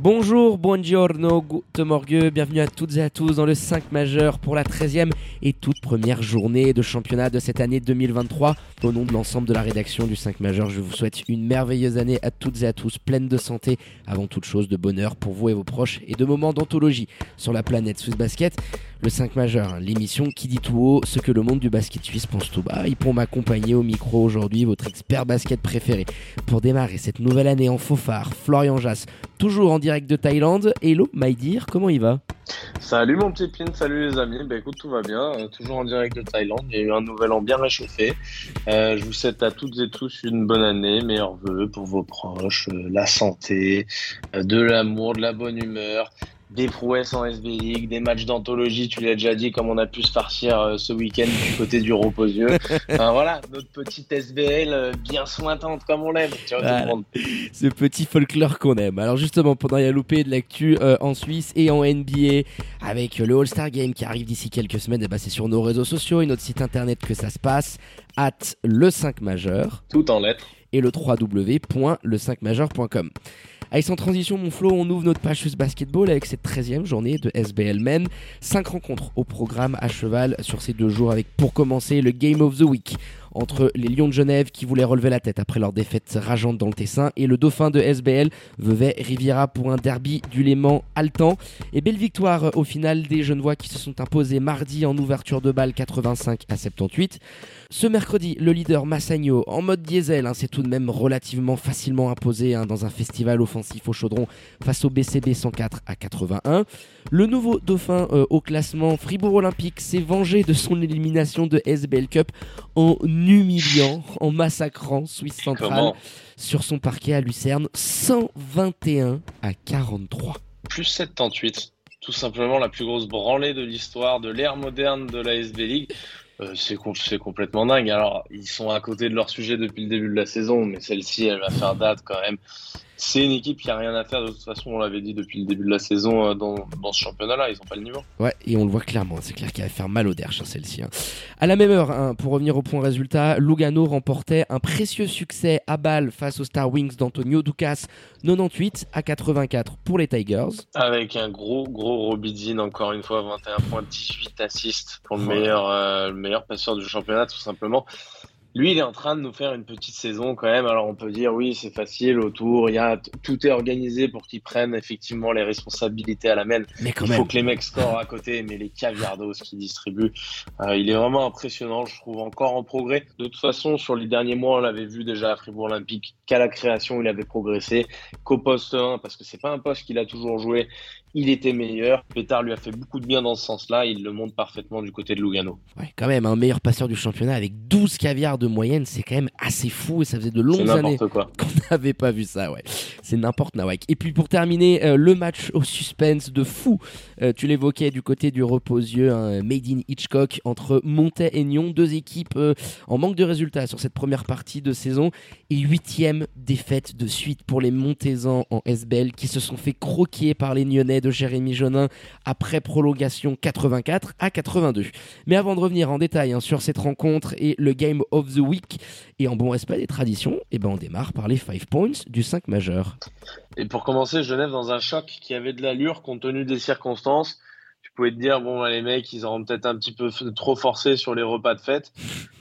Bonjour, buongiorno, guten morgue, bienvenue à toutes et à tous dans le 5 majeur pour la 13e et toute première journée de championnat de cette année 2023. Au nom de l'ensemble de la rédaction du 5 majeur, je vous souhaite une merveilleuse année à toutes et à tous, pleine de santé, avant toute chose de bonheur pour vous et vos proches et de moments d'anthologie sur la planète Swiss Basket. Le 5 majeur, l'émission qui dit tout haut ce que le monde du basket suisse pense tout bas. Et pour m'accompagner au micro aujourd'hui, votre expert basket préféré. Pour démarrer cette nouvelle année en faux phare, Florian Jass, toujours en direct de Thaïlande. Hello, my dear, comment il va? Salut mon petit pin, salut les amis. Bah écoute, tout va bien. Euh, toujours en direct de Thaïlande. Il y a eu un nouvel an bien réchauffé. Euh, je vous souhaite à toutes et tous une bonne année, meilleurs vœux pour vos proches, euh, la santé, de l'amour, de la bonne humeur, des prouesses en SB League, des matchs d'anthologie, tu l'as déjà dit, comme on a pu se farcir euh, ce week-end du côté du Reposieux. Enfin, voilà, notre petite SBL euh, bien sointante comme on l'aime. Voilà. Ce petit folklore qu'on aime. Alors justement, pendant y a loupé de l'actu euh, en Suisse et en NBA, avec le All-Star Game qui arrive d'ici quelques semaines, et bah, c'est sur nos réseaux sociaux et notre site internet que ça se passe, at le 5 majeur. Tout en lettres. et le www.le5majeur.com. Allez, sans transition, mon Flo, on ouvre notre page Basketball avec cette 13e journée de SBL Men. 5 rencontres au programme à cheval sur ces deux jours avec pour commencer le Game of the Week entre les Lions de Genève qui voulaient relever la tête après leur défaite rageante dans le Tessin et le dauphin de SBL, Vevey Riviera pour un derby du Léman haletant. Et belle victoire euh, au final des Genevois qui se sont imposés mardi en ouverture de balle 85 à 78. Ce mercredi, le leader Massagno, en mode diesel, hein, s'est tout de même relativement facilement imposé hein, dans un festival offensif au chaudron face au BCB 104 à 81. Le nouveau dauphin euh, au classement Fribourg Olympique s'est vengé de son élimination de SBL Cup en humiliant, en massacrant Suisse Centrale Comment sur son parquet à Lucerne 121 à 43. Plus 78. Tout simplement la plus grosse branlée de l'histoire de l'ère moderne de la SB League. Euh, c'est com- c'est complètement dingue. Alors, ils sont à côté de leur sujet depuis le début de la saison, mais celle-ci, elle va faire date quand même. C'est une équipe qui a rien à faire. De toute façon, on l'avait dit depuis le début de la saison euh, dans, dans ce championnat-là. Ils n'ont pas le niveau. Ouais, et on le voit clairement, c'est clair qu'elle va faire mal au derche, hein, celle-ci. hein. À la même heure, hein, pour revenir au point résultat, Lugano remportait un précieux succès à balle face aux Star Wings d'Antonio Ducas, 98 à 84 pour les Tigers. Avec un gros, gros Robidzin, encore une fois, 21 points, 18 assists pour le Ouais. meilleur, euh, le meilleur passeur du championnat, tout simplement. Lui, il est en train de nous faire une petite saison quand même. Alors, on peut dire, oui, c'est facile autour. Il y a, tout est organisé pour qu'ils prennent effectivement les responsabilités à la main. Mais quand Il même, faut que les mecs scorent à côté, mais les caviardos qu'il distribue, euh, il est vraiment impressionnant, je trouve, encore en progrès. De toute façon, sur les derniers mois, on l'avait vu déjà à Fribourg Olympique, qu'à la création, il avait progressé, qu'au poste 1, parce que c'est pas un poste qu'il a toujours joué, il était meilleur. Pétard lui a fait beaucoup de bien dans ce sens-là, il le montre parfaitement du côté de Lugano. ouais, quand même, un meilleur passeur du championnat avec 12 caviars de moyenne, c'est quand même assez fou et ça faisait de longues années qu'on n'avait pas vu ça, ouais. C'est n'importe nawak. Et puis pour terminer, euh, le match au suspense de fou, Euh, tu l'évoquais du côté du reposieux, un Made in Hitchcock entre Montais et Nyon, deux équipes euh, en manque de résultats sur cette première partie de saison et huitième défaite de suite pour les Montaisans en SBL qui se sont fait croquer par les Nyonnais de Jérémy Jonin après prolongation 84 à 82. Mais avant de revenir en détail hein, sur cette rencontre et le Game of the Week, et en bon respect des traditions, eh ben on démarre par les 5 points du 5 majeur. Et pour commencer, Genève dans un choc qui avait de l'allure compte tenu des circonstances. Tu pouvais te dire, bon, les mecs, ils auront peut-être un petit peu trop forcé sur les repas de fête.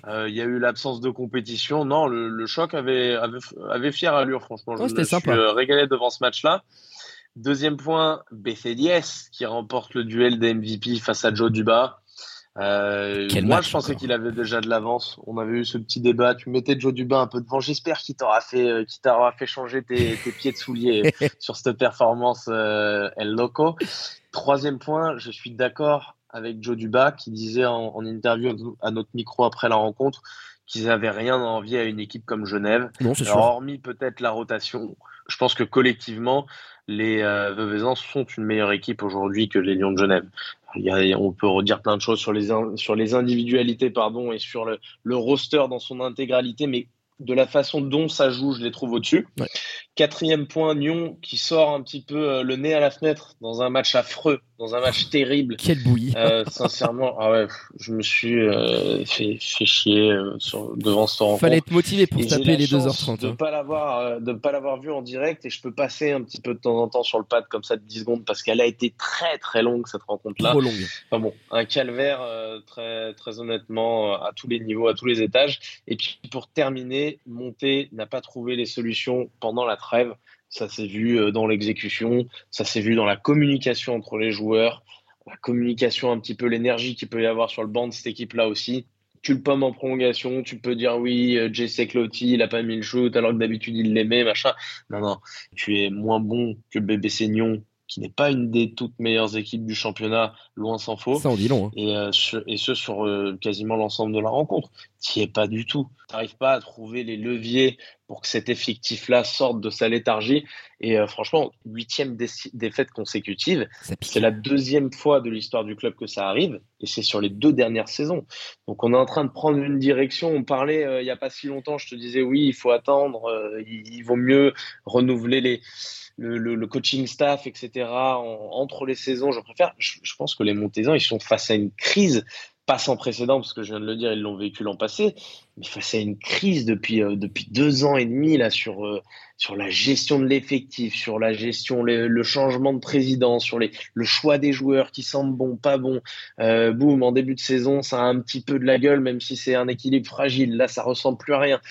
Euh, Il y a eu l'absence de compétition. Non, le, le choc avait, avait, avait fière allure, franchement. Je Ouais, c'était me sympa. suis euh, régalé devant ce match-là. Deuxième point, BC10 qui remporte le duel des MVP face à Joe Duba. Euh, moi, je pensais qu'il avait déjà de l'avance. On avait eu ce petit débat. Tu mettais Joe Duba un peu devant. J'espère qu'il t'aura fait, euh, qu'il t'aura fait changer tes, tes pieds de soulier sur cette performance euh, El Loco. Troisième point, je suis d'accord avec Joe Duba qui disait en, en interview à notre micro après la rencontre qu'ils n'avaient rien à envier à une équipe comme Genève. Non, c'est Alors, hormis peut-être la rotation, je pense que collectivement, les euh, sont une meilleure équipe aujourd'hui que les Lions de Genève. on peut redire plein de choses sur les, sur les individualités pardon, et sur le, le roster dans son intégralité, mais de la façon dont ça joue, je les trouve au-dessus. Quatrième point, Nyon qui sort un petit peu euh, le nez à la fenêtre dans un match affreux, dans un match terrible. Quelle bouillie. Euh, sincèrement, ah ouais, je me suis euh, fait, fait, chier sur, devant ce rencontre. Fallait être motivé pour taper les 2h30. De ne hein. pas l'avoir de pas l'avoir vu en direct et je peux passer un petit peu de temps en temps sur le pad comme ça de 10 secondes parce qu'elle a été très très longue cette rencontre-là. Trop longue. Enfin bon, un calvaire très, très honnêtement à tous les niveaux, à tous les étages. Et puis pour terminer, Monté n'a pas trouvé les solutions pendant la trêve. Ça s'est vu euh, dans l'exécution, ça s'est vu dans la communication entre les joueurs, la communication, un petit peu l'énergie qu'il peut y avoir sur le banc de cette équipe-là aussi. Tu le pommes en prolongation, tu peux dire oui, euh, Jesse Clotti, il a pas mis le shoot alors que d'habitude il l'aimait, machin. Non, non, tu es moins bon que bébé Seignon qui n'est pas une des toutes meilleures équipes du championnat, loin s'en faut. Ça en dit long. Hein. Et, euh, et, ce sur euh, quasiment l'ensemble de la rencontre. Tu es pas du tout. Tu n'arrives pas à trouver les leviers pour que cet effectif-là sorte de sa léthargie. Et euh, franchement, huitième défaite consécutive, c'est la deuxième fois de l'histoire du club que ça arrive, et c'est sur les deux dernières saisons. Donc on est en train de prendre une direction. On parlait il n'y a pas si longtemps, je te disais oui, il faut attendre, il vaut mieux renouveler les le, coaching staff, etc., entre les saisons, je préfère. Je, pense que les Montésans, ils sont face à une crise, pas sans précédent, parce que je viens de le dire, ils l'ont vécu l'an passé, mais face à une crise depuis, euh, depuis deux ans et demi là, sur, euh, sur la gestion de l'effectif, sur la gestion, le, changement de président, sur le choix des joueurs qui semblent bons, pas bons. Euh, boum, en début de saison, ça a un petit peu de la gueule, même si c'est un équilibre fragile. Là, ça ressemble plus à rien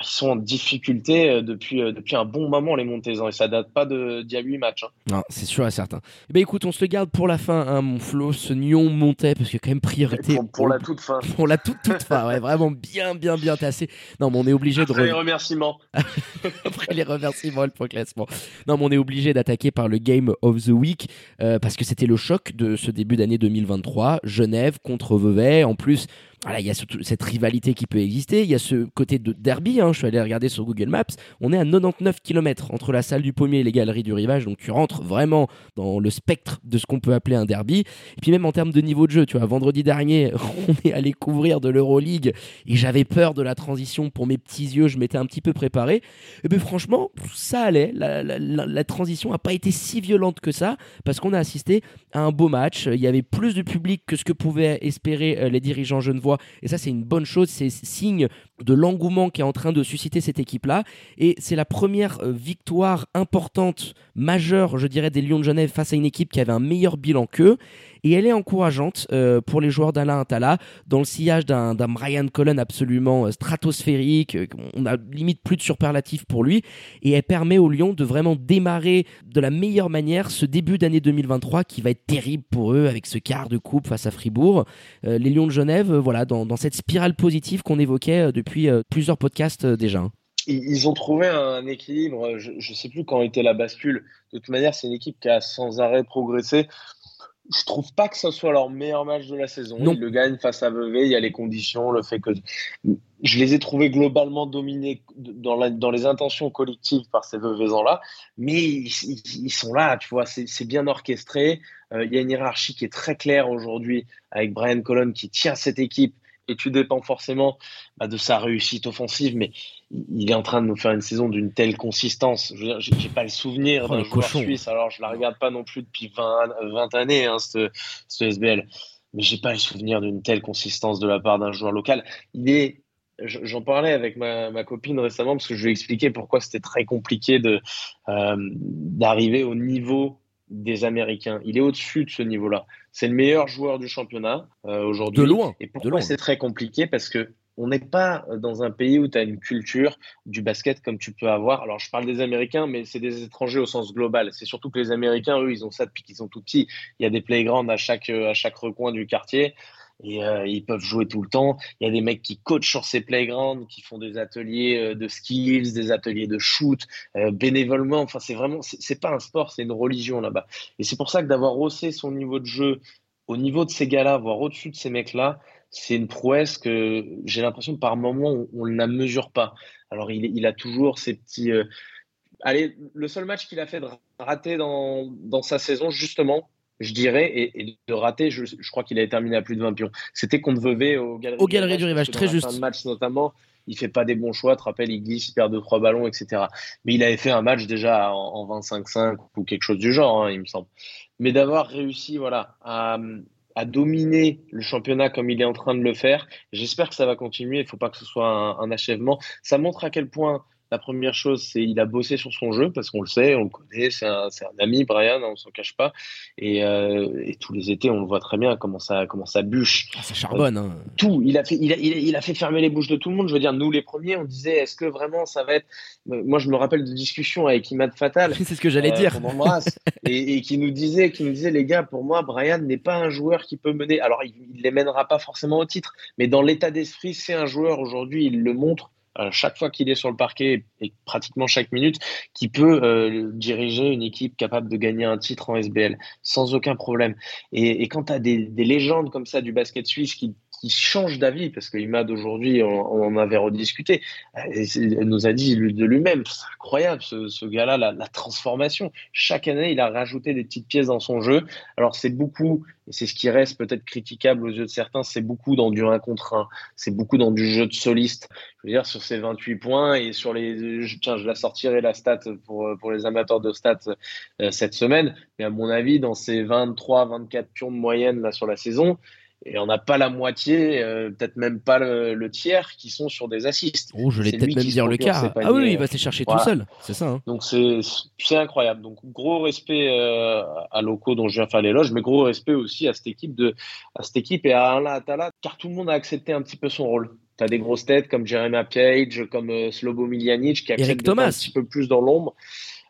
ils sont en difficulté euh, depuis, euh, depuis un bon moment, les Montezans, et ça date pas d'il y a 8 matchs. Hein. Non, c'est sûr et certain. Eh ben, écoute, on se le garde pour la fin, hein, mon Flo, ce Nyon montait, parce a quand même priorité. Pour, la toute fin. Pour la toute, toute fin, ouais, vraiment bien, bien, bien tassé. Non, mais on est obligé Après de. les remerciements. Après les remerciements, le point classement. Non, mais on est obligé d'attaquer par le Game of the Week, euh, parce que c'était le choc de ce début d'année 2023. Genève contre Vevey. En plus, voilà, il y a cette rivalité qui peut exister. Il y a ce côté de derby. Hein. je suis allé regarder sur Google Maps. On est à 99 km entre la salle du pommier et les galeries du rivage. Donc tu rentres vraiment dans le spectre de ce qu'on peut appeler un derby. Et puis même en termes de niveau de jeu, tu vois, vendredi dernier, on est allé couvrir de l'Euroleague et j'avais peur de la transition pour mes petits yeux. Je m'étais un petit peu préparé. Et bien franchement, ça allait. La, la transition n'a pas été si violente que ça parce qu'on a assisté à un beau match. Il y avait plus de public que ce que pouvaient espérer euh, les dirigeants genevois et ça, c'est une bonne chose. C'est signe de l'engouement qui est en train de susciter cette équipe-là. Et c'est la première euh, victoire importante, majeure, je dirais, des Lions de Genève face à une équipe qui avait un meilleur bilan qu'eux et elle est encourageante euh, pour les joueurs d'Alain Atala dans le sillage d'un Brian Cullen absolument euh, stratosphérique. Euh, on a limite plus de superlatifs pour lui et elle permet aux Lions de vraiment démarrer de la meilleure manière ce début d'année 2023 qui va être terrible pour eux avec ce quart de coupe face à Fribourg. les Lions de Genève, voilà, dans, dans cette spirale positive qu'on évoquait depuis plusieurs podcasts déjà ils ont trouvé un équilibre. Je ne sais plus quand était la bascule. De toute manière, c'est une équipe qui a sans arrêt progressé je trouve pas que ce soit leur meilleur match de la saison. Ils le gagnent face à Vevey, il y a les conditions, le fait que je les ai trouvés globalement dominés dans, dans les intentions collectives par ces Veveysans-là, mais ils, sont là, tu vois, c'est bien orchestré. Euh, il y a une hiérarchie qui est très claire aujourd'hui avec Brian Colon qui tient cette équipe et tu dépends forcément bah, de sa réussite offensive, mais il est en train de nous faire une saison d'une telle consistance. Je veux dire, j'ai pas le souvenir oh, d'un joueur suisse, alors je la regarde pas non plus depuis 20, 20 années, hein, ce, SBL, mais j'ai pas le souvenir d'une telle consistance de la part d'un joueur local. Il est J'en parlais avec ma, ma, copine récemment parce que je lui ai expliqué pourquoi c'était très compliqué de euh, d'arriver au niveau des Américains. Il est au-dessus de ce niveau-là. C'est le meilleur joueur du championnat euh, aujourd'hui. De loin. Et pourquoi c'est très compliqué? Parce que on n'est pas dans un pays où tu as une culture du basket comme tu peux avoir. Alors, je parle des Américains, mais c'est des étrangers au sens global. C'est surtout que les Américains, eux, ils ont ça depuis qu'ils sont tout petits. Il y a des playgrounds à chaque, à chaque recoin du quartier et euh, ils peuvent jouer tout le temps. Il y a des mecs qui coachent sur ces playgrounds, qui font des ateliers euh, de skills, des ateliers de shoot, euh, bénévolement. Enfin, c'est vraiment, c'est pas un sport, c'est une religion là-bas. Et c'est pour ça que d'avoir haussé son niveau de jeu au niveau de ces gars-là, voire au-dessus de ces mecs-là, c'est une prouesse que j'ai l'impression par moment on, ne la mesure pas. Alors il, il, a toujours ces petits Allez, le seul match qu'il a fait de rater dans, dans sa saison, justement, je dirais, et, de rater, je, crois qu'il avait terminé à plus de 20 pions. C'était contre Vevey au Galerie, au galerie du Rivage, très juste. match notamment, il fait pas des bons choix, te rappelles, il glisse, il perd deux trois ballons, etc. Mais il avait fait un match déjà en, 25-5 ou quelque chose du genre, hein, il me semble. Mais d'avoir réussi, voilà, à, dominer le championnat comme il est en train de le faire, j'espère que ça va continuer. Il faut pas que ce soit un achèvement. Ça montre à quel point la première chose, c'est il a bossé sur son jeu parce qu'on le sait, on le connaît, c'est un, ami, Brian, on s'en cache pas. Euh, et, tous les étés, on le voit très bien comment ça, comment ça bûche. Ah, ça charbonne. Hein. Tout. Il a, fait, il, a, il, a, fait fermer les bouches de tout le monde. Je veux dire, nous les premiers, on disait est-ce que vraiment ça va être. Moi, je me rappelle de discussions avec Imad Fatal. c'est ce que j'allais euh, dire. et, et, qui nous disait, qui nous disait les gars, pour moi, Brian n'est pas un joueur qui peut mener. Alors, il, ne les mènera pas forcément au titre, mais dans l'état d'esprit, c'est un joueur aujourd'hui. Il le montre euh, chaque fois qu'il est sur le parquet et pratiquement chaque minute, qui peut euh, diriger une équipe capable de gagner un titre en SBL sans aucun problème. Et, quand tu as des, légendes comme ça du basket suisse qui, qui changent d'avis, parce qu'Imad aujourd'hui, on, en avait rediscuté, euh, il nous a dit de lui-même, c'est incroyable ce, gars-là, la, transformation. Chaque année, il a rajouté des petites pièces dans son jeu. Alors c'est beaucoup et c'est ce qui reste peut-être critiquable aux yeux de certains, c'est beaucoup dans du 1 contre 1, c'est beaucoup dans du jeu de soliste. Je veux dire, sur ces 28 points et sur les. Tiens, je la sortirai la stat pour, pour les amateurs de stats euh, cette semaine, mais à mon avis, dans ces 23, 24 pions de moyenne là, sur la saison, et on n'a pas la moitié, euh, peut-être même pas le, tiers, qui sont sur des assists. Oh, je l'ai peut-être même dire le quart. Ah oui, il va se chercher tout seul, c'est ça. Hein. Donc c'est incroyable. Donc gros respect euh, à Loco dont je viens faire l'éloge, mais gros respect aussi à cette équipe de, à cette équipe et à Alain Atala, car tout le monde a accepté un petit peu son rôle. Tu as des grosses têtes comme Jeremy Page, comme euh, Slobo Miljanic qui acceptent un petit peu plus dans l'ombre.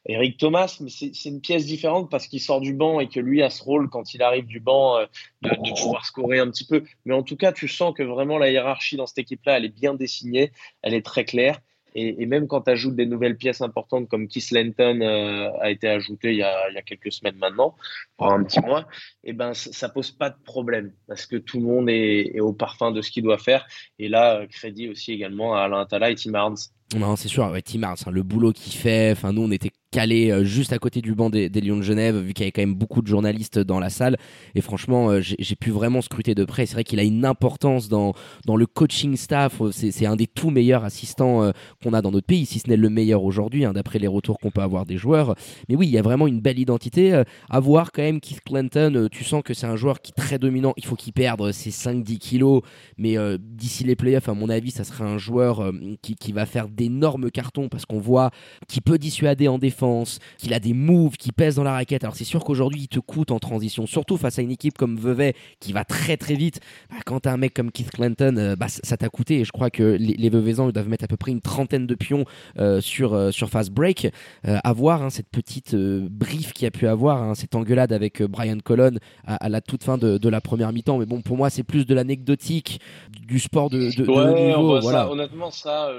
Eric Thomas, mais c'est une pièce différente parce qu'il sort du banc et que lui a ce rôle quand il arrive du banc euh, de, pouvoir scorer un petit peu. Mais en tout cas, tu sens que vraiment la hiérarchie dans cette équipe-là, elle est bien dessinée, elle est très claire. Et, même quand tu ajoutes des nouvelles pièces importantes comme Keith Lenton euh, a été ajouté il y a, il y a, quelques semaines maintenant, pour un petit mois, et eh ben ça pose pas de problème parce que tout le monde est, est au parfum de ce qu'il doit faire. Et là, euh, crédit aussi également à Alain Atala et Tim Arns. Non, c'est sûr, Tim Arns, hein, le boulot qu'il fait. Enfin, nous, on était calé euh, juste à côté du banc des, Lions de Genève, vu qu'il y avait quand même beaucoup de journalistes dans la salle. Et franchement, euh, j'ai pu vraiment scruter de près. C'est vrai qu'il a une importance dans, dans le coaching staff. C'est un des tout meilleurs assistants euh, qu'on a dans notre pays, si ce n'est le meilleur aujourd'hui, hein, d'après les retours qu'on peut avoir des joueurs. Mais oui, il y a vraiment une belle identité. à voir quand même Keith Clinton, tu sens que c'est un joueur qui est très dominant. Il faut qu'il perde ses 5-10 kilos. Mais d'ici les playoffs, à mon avis, ça sera un joueur qui, qui va faire d'énormes cartons parce qu'on voit qu'il peut dissuader en défense qu'il a des moves qui pèsent dans la raquette. Alors c'est sûr qu'aujourd'hui il te coûte en transition, surtout face à une équipe comme Vevey qui va très très vite. Bah, quand t'as un mec comme Keith Clinton, euh, bah, ça t'a coûté et je crois que les, les doivent mettre à peu près une trentaine de pions euh, sur, euh, sur fast break. à voir hein, cette petite brief qu'il a pu avoir, hein, cette engueulade avec Brian Colon à, la toute fin de, la première mi-temps. Mais bon, pour moi c'est plus de l'anecdotique du sport de, de, niveau. Voilà. honnêtement, ça,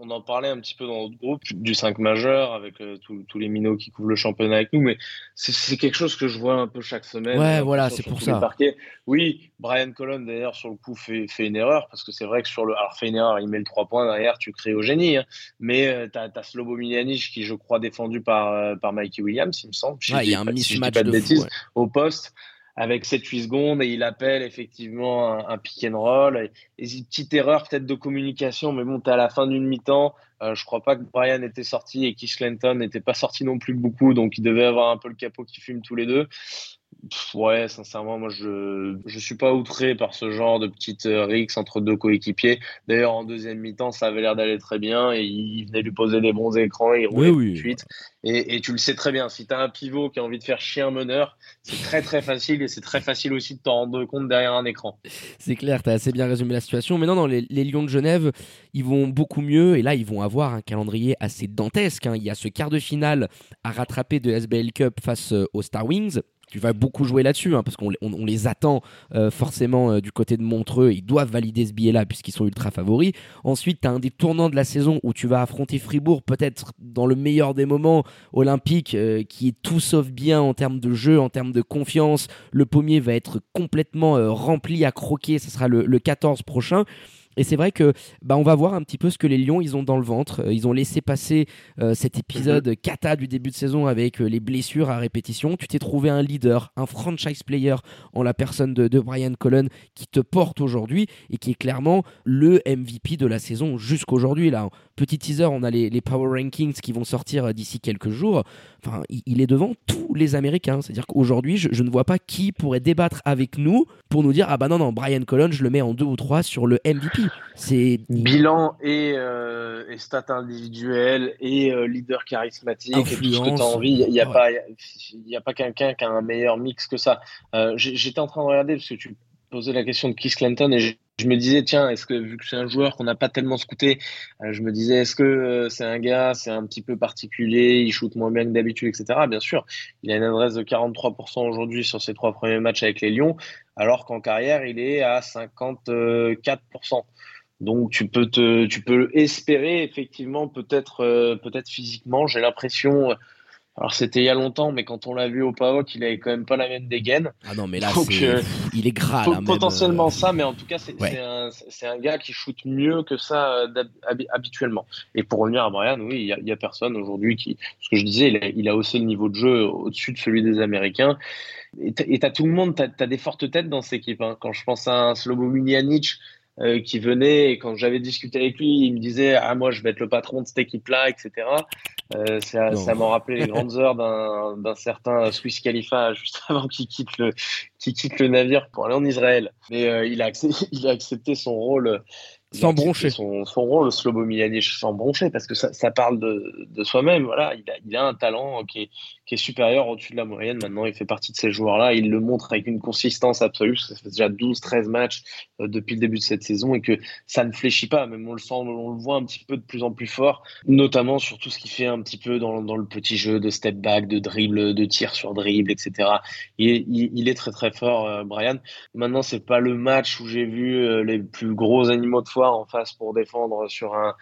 on en parlait un petit peu dans notre groupe du 5 majeur avec tout tous les minots qui couvrent le championnat avec nous, mais c'est quelque chose que je vois un peu chaque semaine. Ouais, voilà, c'est pour ça. Oui, Brian Colon d'ailleurs sur le coup fait, fait une erreur parce que c'est vrai que sur le, alors fait une erreur, il met le 3 points derrière, tu crées au génie, hein. mais euh, tu as, Slobo Miljanic qui je crois défendu par euh, par Mikey Williams, il me semble. il y a un mismatch de, bêtises, au poste avec 7-8 secondes et il appelle effectivement un, pick and roll. Et, une petite erreur peut-être de communication, mais bon, tu à la fin d'une mi-temps. Euh, je crois pas que Brian était sorti et Keith Clinton n'était pas sorti non plus beaucoup, donc il devait avoir un peu le capot qui fume tous les deux ouais, sincèrement, moi je je suis pas outré par ce genre de petite euh, rixe entre deux coéquipiers. D'ailleurs, en deuxième mi-temps, ça avait l'air d'aller très bien et il venait lui poser des bons écrans, il roulait tout de suite. Et, et, tu le sais très bien, si tu as un pivot qui a envie de faire chier un meneur, c'est très très facile et c'est très facile aussi de t'en rendre compte derrière un écran. C'est clair, tu as assez bien résumé la situation. Mais non, non, les, les, Lions de Genève, ils vont beaucoup mieux et là, ils vont avoir un calendrier assez dantesque. Hein. Il y a ce quart de finale à rattraper de SBL Cup face euh, aux Star Wings tu vas beaucoup jouer là-dessus, hein, parce qu'on on, les attend euh, forcément euh, du côté de Montreux. Ils doivent valider ce billet-là, puisqu'ils sont ultra favoris. Ensuite, tu as un des tournants de la saison où tu vas affronter Fribourg, peut-être dans le meilleur des moments, Olympique, euh, qui est tout sauf bien en termes de jeu, en termes de confiance. Le pommier va être complètement rempli à croquer, ce sera le, le 14 prochain. Et c'est vrai que bah, on va voir un petit peu ce que les Lions ils ont dans le ventre. Euh, ils ont laissé passer euh, cet épisode mhm. cata du début de saison avec les blessures à répétition. Tu t'es trouvé un leader, un franchise player en la personne de, de Brian Cullen qui te porte aujourd'hui et qui est clairement le MVP de la saison jusqu'aujourd'hui. Là, petit teaser, on a les, power rankings qui vont sortir d'ici quelques jours. Enfin, il, est devant tous les Américains. C'est-à-dire qu'aujourd'hui, je, ne vois pas qui pourrait débattre avec nous pour nous dire ah bah non non Brian Colon, je le mets en deux ou trois sur le MVP. C'est bilan et, euh, et stats individuelles et euh, leader charismatique et tout ce que tu as envie. Il n'y a, pas il a pas quelqu'un qui a un meilleur mix que ça. Euh, j'étais en train de regarder parce que tu posais la question de Keith Clinton et je me disais, tiens, est-ce que vu que c'est un joueur qu'on n'a pas tellement scouté, euh, je me disais, est-ce que euh, c'est un gars, c'est un petit peu particulier, il shoot moins bien que d'habitude, etc. Bien sûr, il a une adresse de 43% aujourd'hui sur ses trois premiers matchs avec les Lions, alors qu'en carrière, il est à 54%. Donc tu peux te, tu peux espérer effectivement peut-être, euh, peut-être physiquement. J'ai l'impression alors c'était il y a longtemps, mais quand on l'a vu au PAOC, il avait quand même pas la même dégaine. Ah non, mais là, euh, il est gras. Là, potentiellement euh, ça, mais en tout cas, c'est un, un, gars qui shoot mieux que ça euh, habituellement. Et pour revenir à Brian, oui, il y, a, personne aujourd'hui qui, ce que je disais, il a, il a haussé le niveau de jeu au-dessus de celui des Américains. Et tu as tout le monde, tu as, des fortes têtes dans cette équipe. Hein. Quand je pense à un Slobo Miljanic, euh, qui venait et quand j'avais discuté avec lui, il me disait ah moi je vais être le patron de cette équipe-là, etc. Euh, ça, ça m'a rappelé les grandes heures d'un certain Swiss Khalifa juste avant qu'il quitte le qui quitte le navire pour aller en Israël. Mais euh, il a il a accepté son rôle sans broncher. Son, son rôle, Slobo Milanic, sans broncher, parce que ça, ça parle de, de soi-même. Voilà, il a, il a un talent qui est, qui est supérieur au-dessus de la moyenne. Maintenant, il fait partie de ces joueurs-là. Il le montre avec une consistance absolue. Ça fait déjà 12-13 matchs euh, depuis le début de cette saison et que ça ne fléchit pas. Même on le sent, on le voit un petit peu de plus en plus fort, notamment sur tout ce qu'il fait un petit peu dans, dans, le petit jeu de step back, de dribble, de tir sur dribble, etc. Il, il, il est très très fort, euh, Brian. Maintenant, c'est pas le match où j'ai vu euh, les plus gros animaux de en face pour défendre sur, un,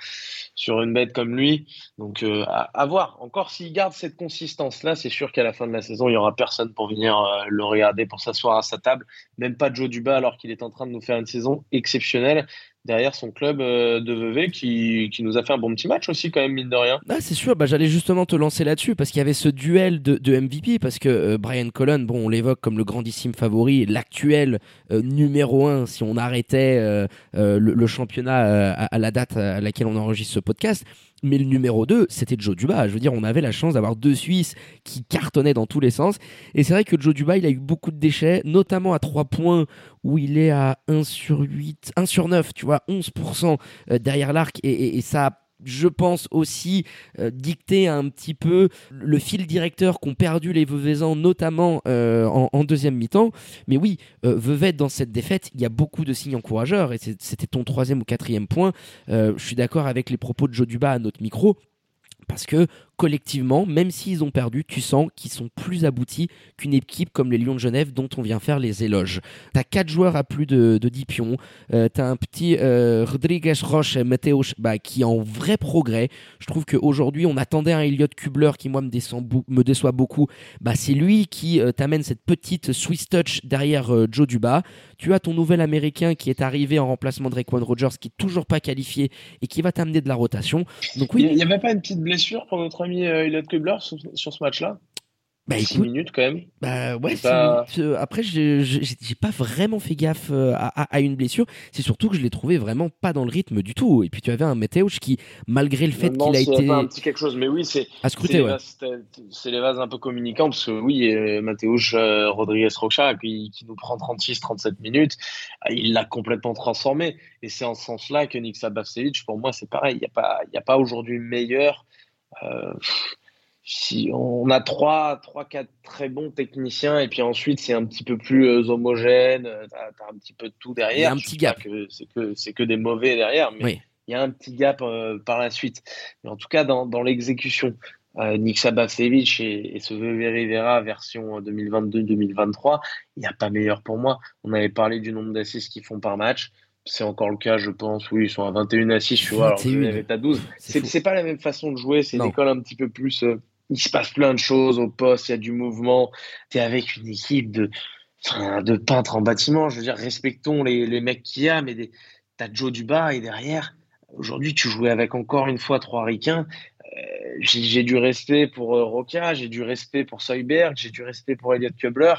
sur une bête comme lui. Donc euh, à, voir. Encore s'il garde cette consistance-là, c'est sûr qu'à la fin de la saison, il n'y aura personne pour venir euh, le regarder, pour s'asseoir à sa table. Même pas Joe Duba alors qu'il est en train de nous faire une saison exceptionnelle derrière son club euh, de Vevey qui, qui, nous a fait un bon petit match aussi quand même mine de rien. Ah, c'est sûr, bah, j'allais justement te lancer là-dessus parce qu'il y avait ce duel de, MVP parce que euh, Brian Cullen, bon on l'évoque comme le grandissime favori, l'actuel euh, numéro un si on arrêtait le, championnat à, la date à laquelle on enregistre ce podcast. Mais le numéro 2, c'était Joe Duba. Je veux dire, on avait la chance d'avoir deux Suisses qui cartonnaient dans tous les sens. Et c'est vrai que Joe Duba, il a eu beaucoup de déchets, notamment à 3 points où il est à 1 sur 8, 1 sur 9, tu vois, 11% euh, derrière l'arc. Et, et, ça a je pense aussi euh, dicter un petit peu le fil directeur qu'ont perdu les Veuvezans, notamment euh, en, deuxième mi-temps. Mais oui, euh, dans cette défaite, il y a beaucoup de signes encourageurs, et c'était ton troisième ou quatrième point. je suis d'accord avec les propos de Joe Duba à notre micro. Parce que collectivement, même s'ils ont perdu, tu sens qu'ils sont plus aboutis qu'une équipe comme les Lions de Genève dont on vient faire les éloges. T'as quatre joueurs à plus de, de 10 pions. Euh, t'as un petit euh, Rodriguez Roche Matteo bah, qui est en vrai progrès. Je trouve qu'aujourd'hui, on attendait un Elliott Kubler qui, moi, me déçoit beaucoup. Bah, c'est lui qui euh, t'amène cette petite Swiss touch derrière euh, Joe Duba. Tu as ton nouvel américain qui est arrivé en remplacement de Raekwon Rogers qui est toujours pas qualifié et qui va t'amener de la rotation. Donc oui. Il n'y avait pas une petite blessure pour notre ami euh, Elliot Kubler sur, sur ce match-là bah, 6 minutes quand même. Bah ouais, pas... minutes. Euh, après, j'ai pas vraiment fait gaffe euh, à, à, une blessure. C'est surtout que je l'ai trouvé vraiment pas dans le rythme du tout. Et puis tu avais un Mateusz qui, malgré le fait qu'il a été. un petit quelque chose, mais oui, c'est. À scruter, ouais. C'est les vases un peu communicants parce que oui, euh, Mateusz Rodriguez Rocha qui, qui, nous prend 36-37 minutes, il l'a complètement transformé. Et c'est en ce sens-là que Nick Sabavsevic, pour moi, c'est pareil. Il n'y a pas, y a pas aujourd'hui meilleur. Euh, si on a trois, trois, quatre très bons techniciens et puis ensuite c'est un petit peu plus euh, homogène, euh, t'as as un petit peu de tout derrière. Il y a un petit gap. C'est que c'est que des mauvais derrière, mais il y a un petit gap euh, par la suite. Mais en tout cas dans, dans l'exécution, euh, Nick Sabasevic et, et ce Rivera version 2022-2023, il n'y a pas meilleur pour moi. On avait parlé du nombre d'assists qu'ils font par match c'est encore le cas, je pense. Oui, ils sont à 21 à 6, tu vois, alors que à 12. C'est pas la même façon de jouer, c'est une école un petit peu plus il se passe plein de choses au poste, il y a du mouvement. Tu es avec une équipe de, de peintres en bâtiment. Je veux dire, respectons les, les mecs qu'il y a, mais des, as Joe Duba et derrière, aujourd'hui, tu jouais avec encore une fois trois ricains. Euh, j'ai du respect pour euh, Roca, j'ai du respect pour Soyberg, j'ai du respect pour Elliot Kubler.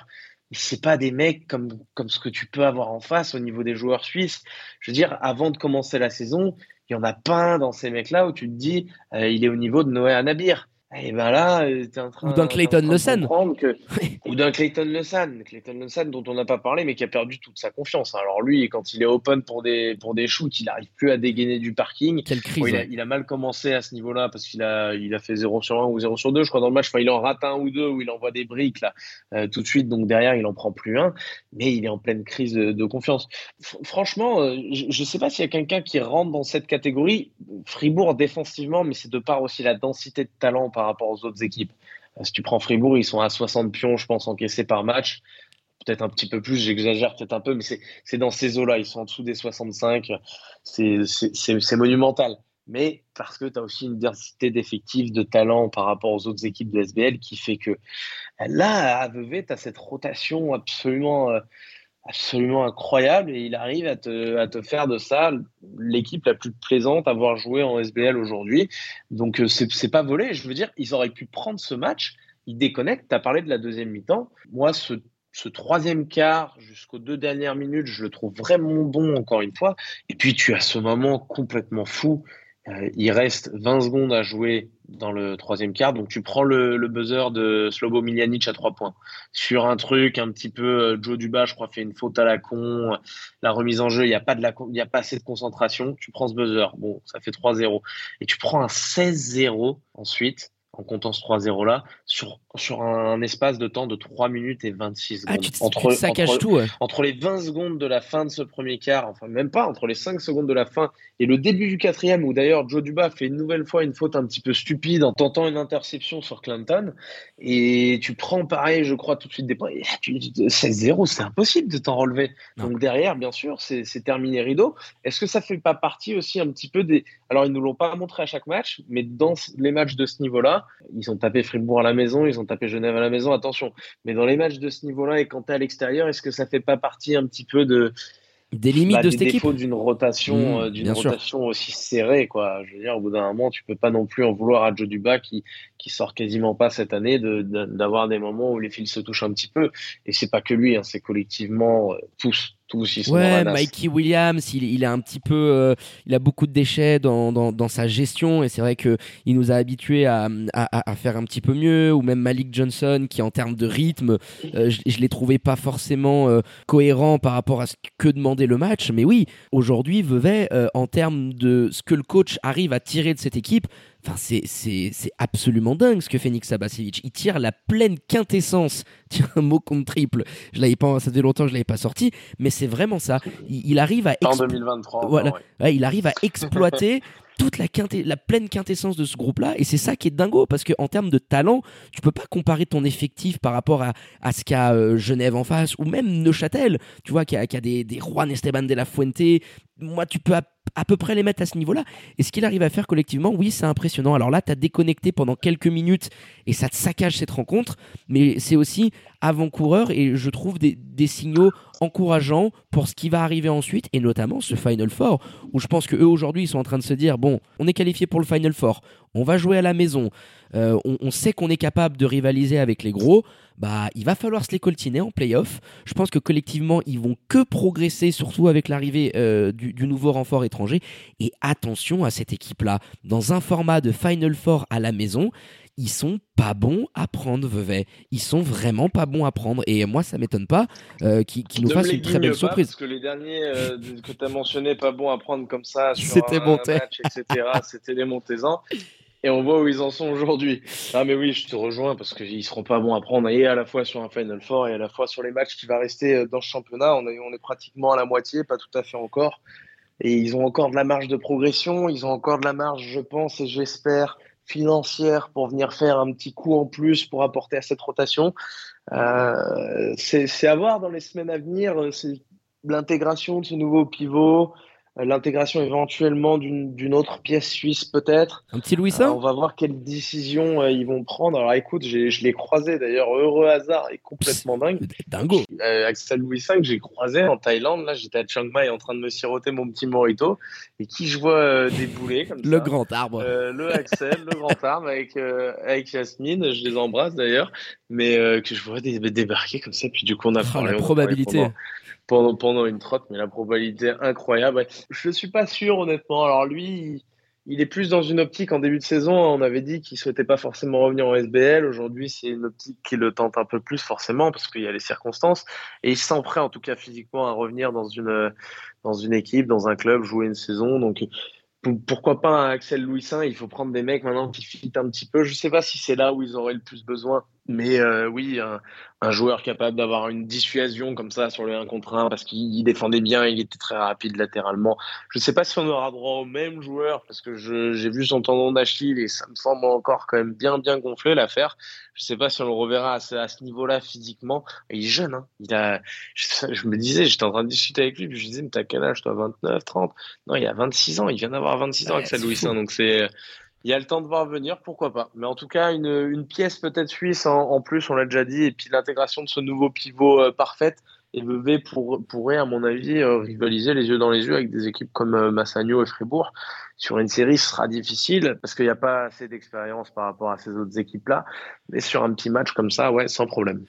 C'est pas des mecs comme, comme ce que tu peux avoir en face au niveau des joueurs suisses. Je veux dire, avant de commencer la saison, il y en a pas un dans ces mecs-là où tu te dis, euh, il est au niveau de Noé Anabir. Et ben là, euh, en train, Ou d'un Clayton Lausanne. Que... Ou d'un Clayton Lausanne. Clayton Lausanne dont on n'a pas parlé, mais qui a perdu toute sa confiance. Alors lui, quand il est open pour des, pour des shoots, il n'arrive plus à dégainer du parking. Quelle crise. Bon, il, a, il, a, mal commencé à ce niveau-là parce qu'il a, il a fait 0 sur 1 ou 0 sur 2, je crois, dans le match. Enfin, il en rate un ou deux où il envoie des briques là, euh, tout de suite. Donc derrière, il en prend plus un. Mais il est en pleine crise de, de confiance. F franchement, euh, je ne sais pas s'il y a quelqu'un qui rentre dans cette catégorie. Fribourg défensivement, mais c'est de part aussi la densité de talent par rapport aux autres équipes. Si tu prends Fribourg, ils sont à 60 pions, je pense, encaissés par match. Peut-être un petit peu plus, j'exagère peut-être un peu, mais c'est dans ces eaux-là. Ils sont en dessous des 65. C'est monumental. Mais parce que tu as aussi une densité d'effectifs, de talent par rapport aux autres équipes de SBL qui fait que là, à Vevey, tu as cette rotation absolument. Euh, absolument incroyable et il arrive à te, à te faire de ça l'équipe la plus plaisante à voir jouer en SBL aujourd'hui. Donc c'est pas volé. Je veux dire, ils auraient pu prendre ce match. Ils déconnectent. Tu as parlé de la deuxième mi-temps. Moi, ce, ce troisième quart jusqu'aux deux dernières minutes, je le trouve vraiment bon encore une fois. Et puis tu as ce moment complètement fou. Euh, il reste 20 secondes à jouer dans le troisième quart. Donc tu prends le, le buzzer de Slobo Miljanic à trois points sur un truc un petit peu Joe Duba, je crois, fait une faute à la con. La remise en jeu, il n'y a pas de la, il y a pas assez de concentration. Tu prends ce buzzer, bon, ça fait 3-0 et tu prends un 16-0 ensuite en comptant ce 3-0 là sur sur un espace de temps de 3 minutes et 26 secondes. Ah, tu, entre, tu saccages entre, tout, ouais. entre les 20 secondes de la fin de ce premier quart, enfin même pas, entre les 5 secondes de la fin et le début du quatrième, où d'ailleurs Joe Duba fait une nouvelle fois une faute un petit peu stupide en tentant une interception sur Clinton, et tu prends pareil, je crois, tout de suite des points, 16-0, c'est impossible de t'en relever. Non. Donc derrière, bien sûr, c'est terminé rideau. Est-ce que ça fait pas partie aussi un petit peu des... Alors ils nous l'ont pas montré à chaque match, mais dans les matchs de ce niveau-là, ils ont tapé Fribourg à la maison, ils ont tapé Genève à la maison, attention. Mais dans les matchs de ce niveau-là et quand tu es à l'extérieur, est-ce que ça fait pas partie un petit peu de des limites bah, de des cette équipe d'une rotation, Mmh, euh, d'une sûr. rotation aussi serrée, quoi. Je veux dire, au bout d'un moment, tu peux pas non plus en vouloir à Joe Duba qui qui sort quasiment pas cette année de- de- d'avoir des moments où les fils se touchent un petit peu. Et c'est pas que lui, hein, c'est collectivement euh, tous, tous ils sont dans Ouais. Mikey Williams, il, il a un petit peu, euh, il a beaucoup de déchets dans, dans, dans sa gestion et c'est vrai que il nous a habitués à, à, à faire un petit peu mieux. Ou même Malik Johnson, qui en termes de rythme, euh, je, je l'ai trouvé pas forcément euh, cohérent par rapport à ce que demandait le match. Mais oui, aujourd'hui, Vevey, euh, en termes de ce que le coach arrive à tirer de cette équipe, Enfin, c'est, c'est, c'est absolument dingue ce que fait Nick Sabasevic. Il tire la pleine quintessence. Tiens, un mot contre triple. Je l'avais pas, ça faisait longtemps que je l'avais pas sorti, mais c'est vraiment ça. Il, il arrive à En explo- 2023. Voilà. ouais. Ouais, il arrive à exploiter toute la, la pleine quintessence de ce groupe-là. Et c'est ça qui est dingo, parce qu'en termes de talent, tu peux pas comparer ton effectif par rapport à, à ce qu'a euh, Genève en face, ou même Neuchâtel, tu vois, qui a, a des, des Juan Esteban de la Fuente. Moi, tu peux à, peu près les mettre à ce niveau-là. Et ce qu'il arrive à faire collectivement, oui, c'est impressionnant. Alors là, tu as déconnecté pendant quelques minutes et ça te saccage cette rencontre, mais c'est aussi avant-coureur et je trouve des, des signaux encourageants pour ce qui va arriver ensuite et notamment ce Final Four où je pense que eux aujourd'hui ils sont en train de se dire bon on est qualifié pour le Final Four on va jouer à la maison euh, on, on sait qu'on est capable de rivaliser avec les gros. Bah il va falloir se les coltiner en playoff. Je pense que collectivement ils vont que progresser surtout avec l'arrivée euh, du, du nouveau renfort étranger. Et attention à cette équipe là dans un format de Final Four à la maison ils sont pas bons à prendre Vevey. Ils sont vraiment pas bons à prendre. Et moi ça m'étonne pas euh, qu'ils nous fassent une très belle surprise Parce que les derniers euh, que tu as mentionnés, pas bons à prendre comme ça sur C'était un, match, etc. C'était les Montezans. Et on voit où ils en sont aujourd'hui. Ah mais oui, je te rejoins parce qu'ils seront pas bons à prendre et à la fois sur un Final Four et à la fois sur les matchs qui va rester euh, dans ce championnat. On est, pratiquement à la moitié, pas tout à fait encore. Et ils ont encore de la marge de progression, ils ont encore de la marge, je pense et j'espère, financière pour venir faire un petit coup en plus pour apporter à cette rotation. Euh, c'est à voir dans les semaines à venir. euh, l'intégration de ce nouveau pivot. L'intégration éventuellement d'une autre pièce suisse peut-être. Un petit Louis euh, On va voir quelles décisions euh, ils vont prendre. Alors écoute, je l'ai croisé d'ailleurs, heureux hasard et complètement dingue. Dingo. Euh, Axel Louis V, j'ai croisé en Thaïlande. Là, j'étais à Chiang Mai en train de me siroter mon petit morito et qui je vois débouler comme le grand arbre. le Axel, le grand arbre avec avec Yasmine. Je les embrasse d'ailleurs, mais que je vois débarquer comme ça. Puis du coup, on a oh, la probabilité pendant, pendant une trotte, mais la probabilité incroyable. Je suis pas sûr, honnêtement. Alors lui, il est plus dans une optique en début de saison. On avait dit qu'il souhaitait pas forcément revenir en SBL. Aujourd'hui, c'est une optique qui le tente un peu plus, forcément, parce qu'il y a les circonstances. Et il se sent prêt, en tout cas physiquement, à revenir dans une, dans une équipe, dans un club, jouer une saison. Donc, pourquoi pas un Axel Louis Il faut prendre des mecs maintenant qui fitent un petit peu. Je sais pas si c'est là où ils auraient le plus besoin mais euh, oui, un, joueur capable d'avoir une dissuasion comme ça sur le 1 contre 1 parce qu'il défendait bien, il était très rapide latéralement. Je ne sais pas si on aura droit au même joueur parce que j'ai vu son tendon d'Achille et ça me semble encore quand même bien bien gonflé l'affaire. Je ne sais pas si on le reverra à ce, niveau-là physiquement. Il est jeune, hein. Il a, je, me disais, j'étais en train de discuter avec lui, puis je disais, mais t'as quel âge toi? 29, 30 Non, il a 26 ans, il vient d'avoir 26 ans avec sa Louis donc c'est il y a le temps de voir venir, pourquoi pas. Mais en tout cas, une, une pièce peut-être suisse en, plus, on l'a déjà dit, et puis l'intégration de ce nouveau pivot euh, parfaite, et Vevey pour, pourrait, à mon avis, euh, rivaliser les yeux dans les yeux avec des équipes comme euh, Massagno et Fribourg. Sur une série, ce sera difficile parce qu'il n'y a pas assez d'expérience par rapport à ces autres équipes-là. Mais sur un petit match comme ça, ouais, sans problème.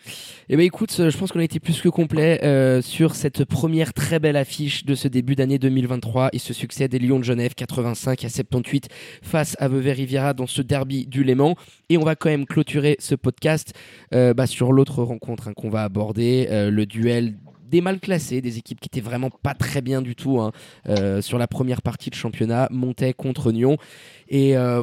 Eh ben écoute, je pense qu'on a été plus que complet euh, sur cette première très belle affiche de ce début d'année 2023 et ce succès des Lions de Genève 85 à 78 face à Vevey Riviera dans ce derby du Léman. Et on va quand même clôturer ce podcast bah, sur l'autre rencontre hein, qu'on va aborder, le duel des mal classés, des équipes qui étaient vraiment pas très bien du tout hein, euh, sur la première partie de championnat, montaient contre Nyon. Et euh,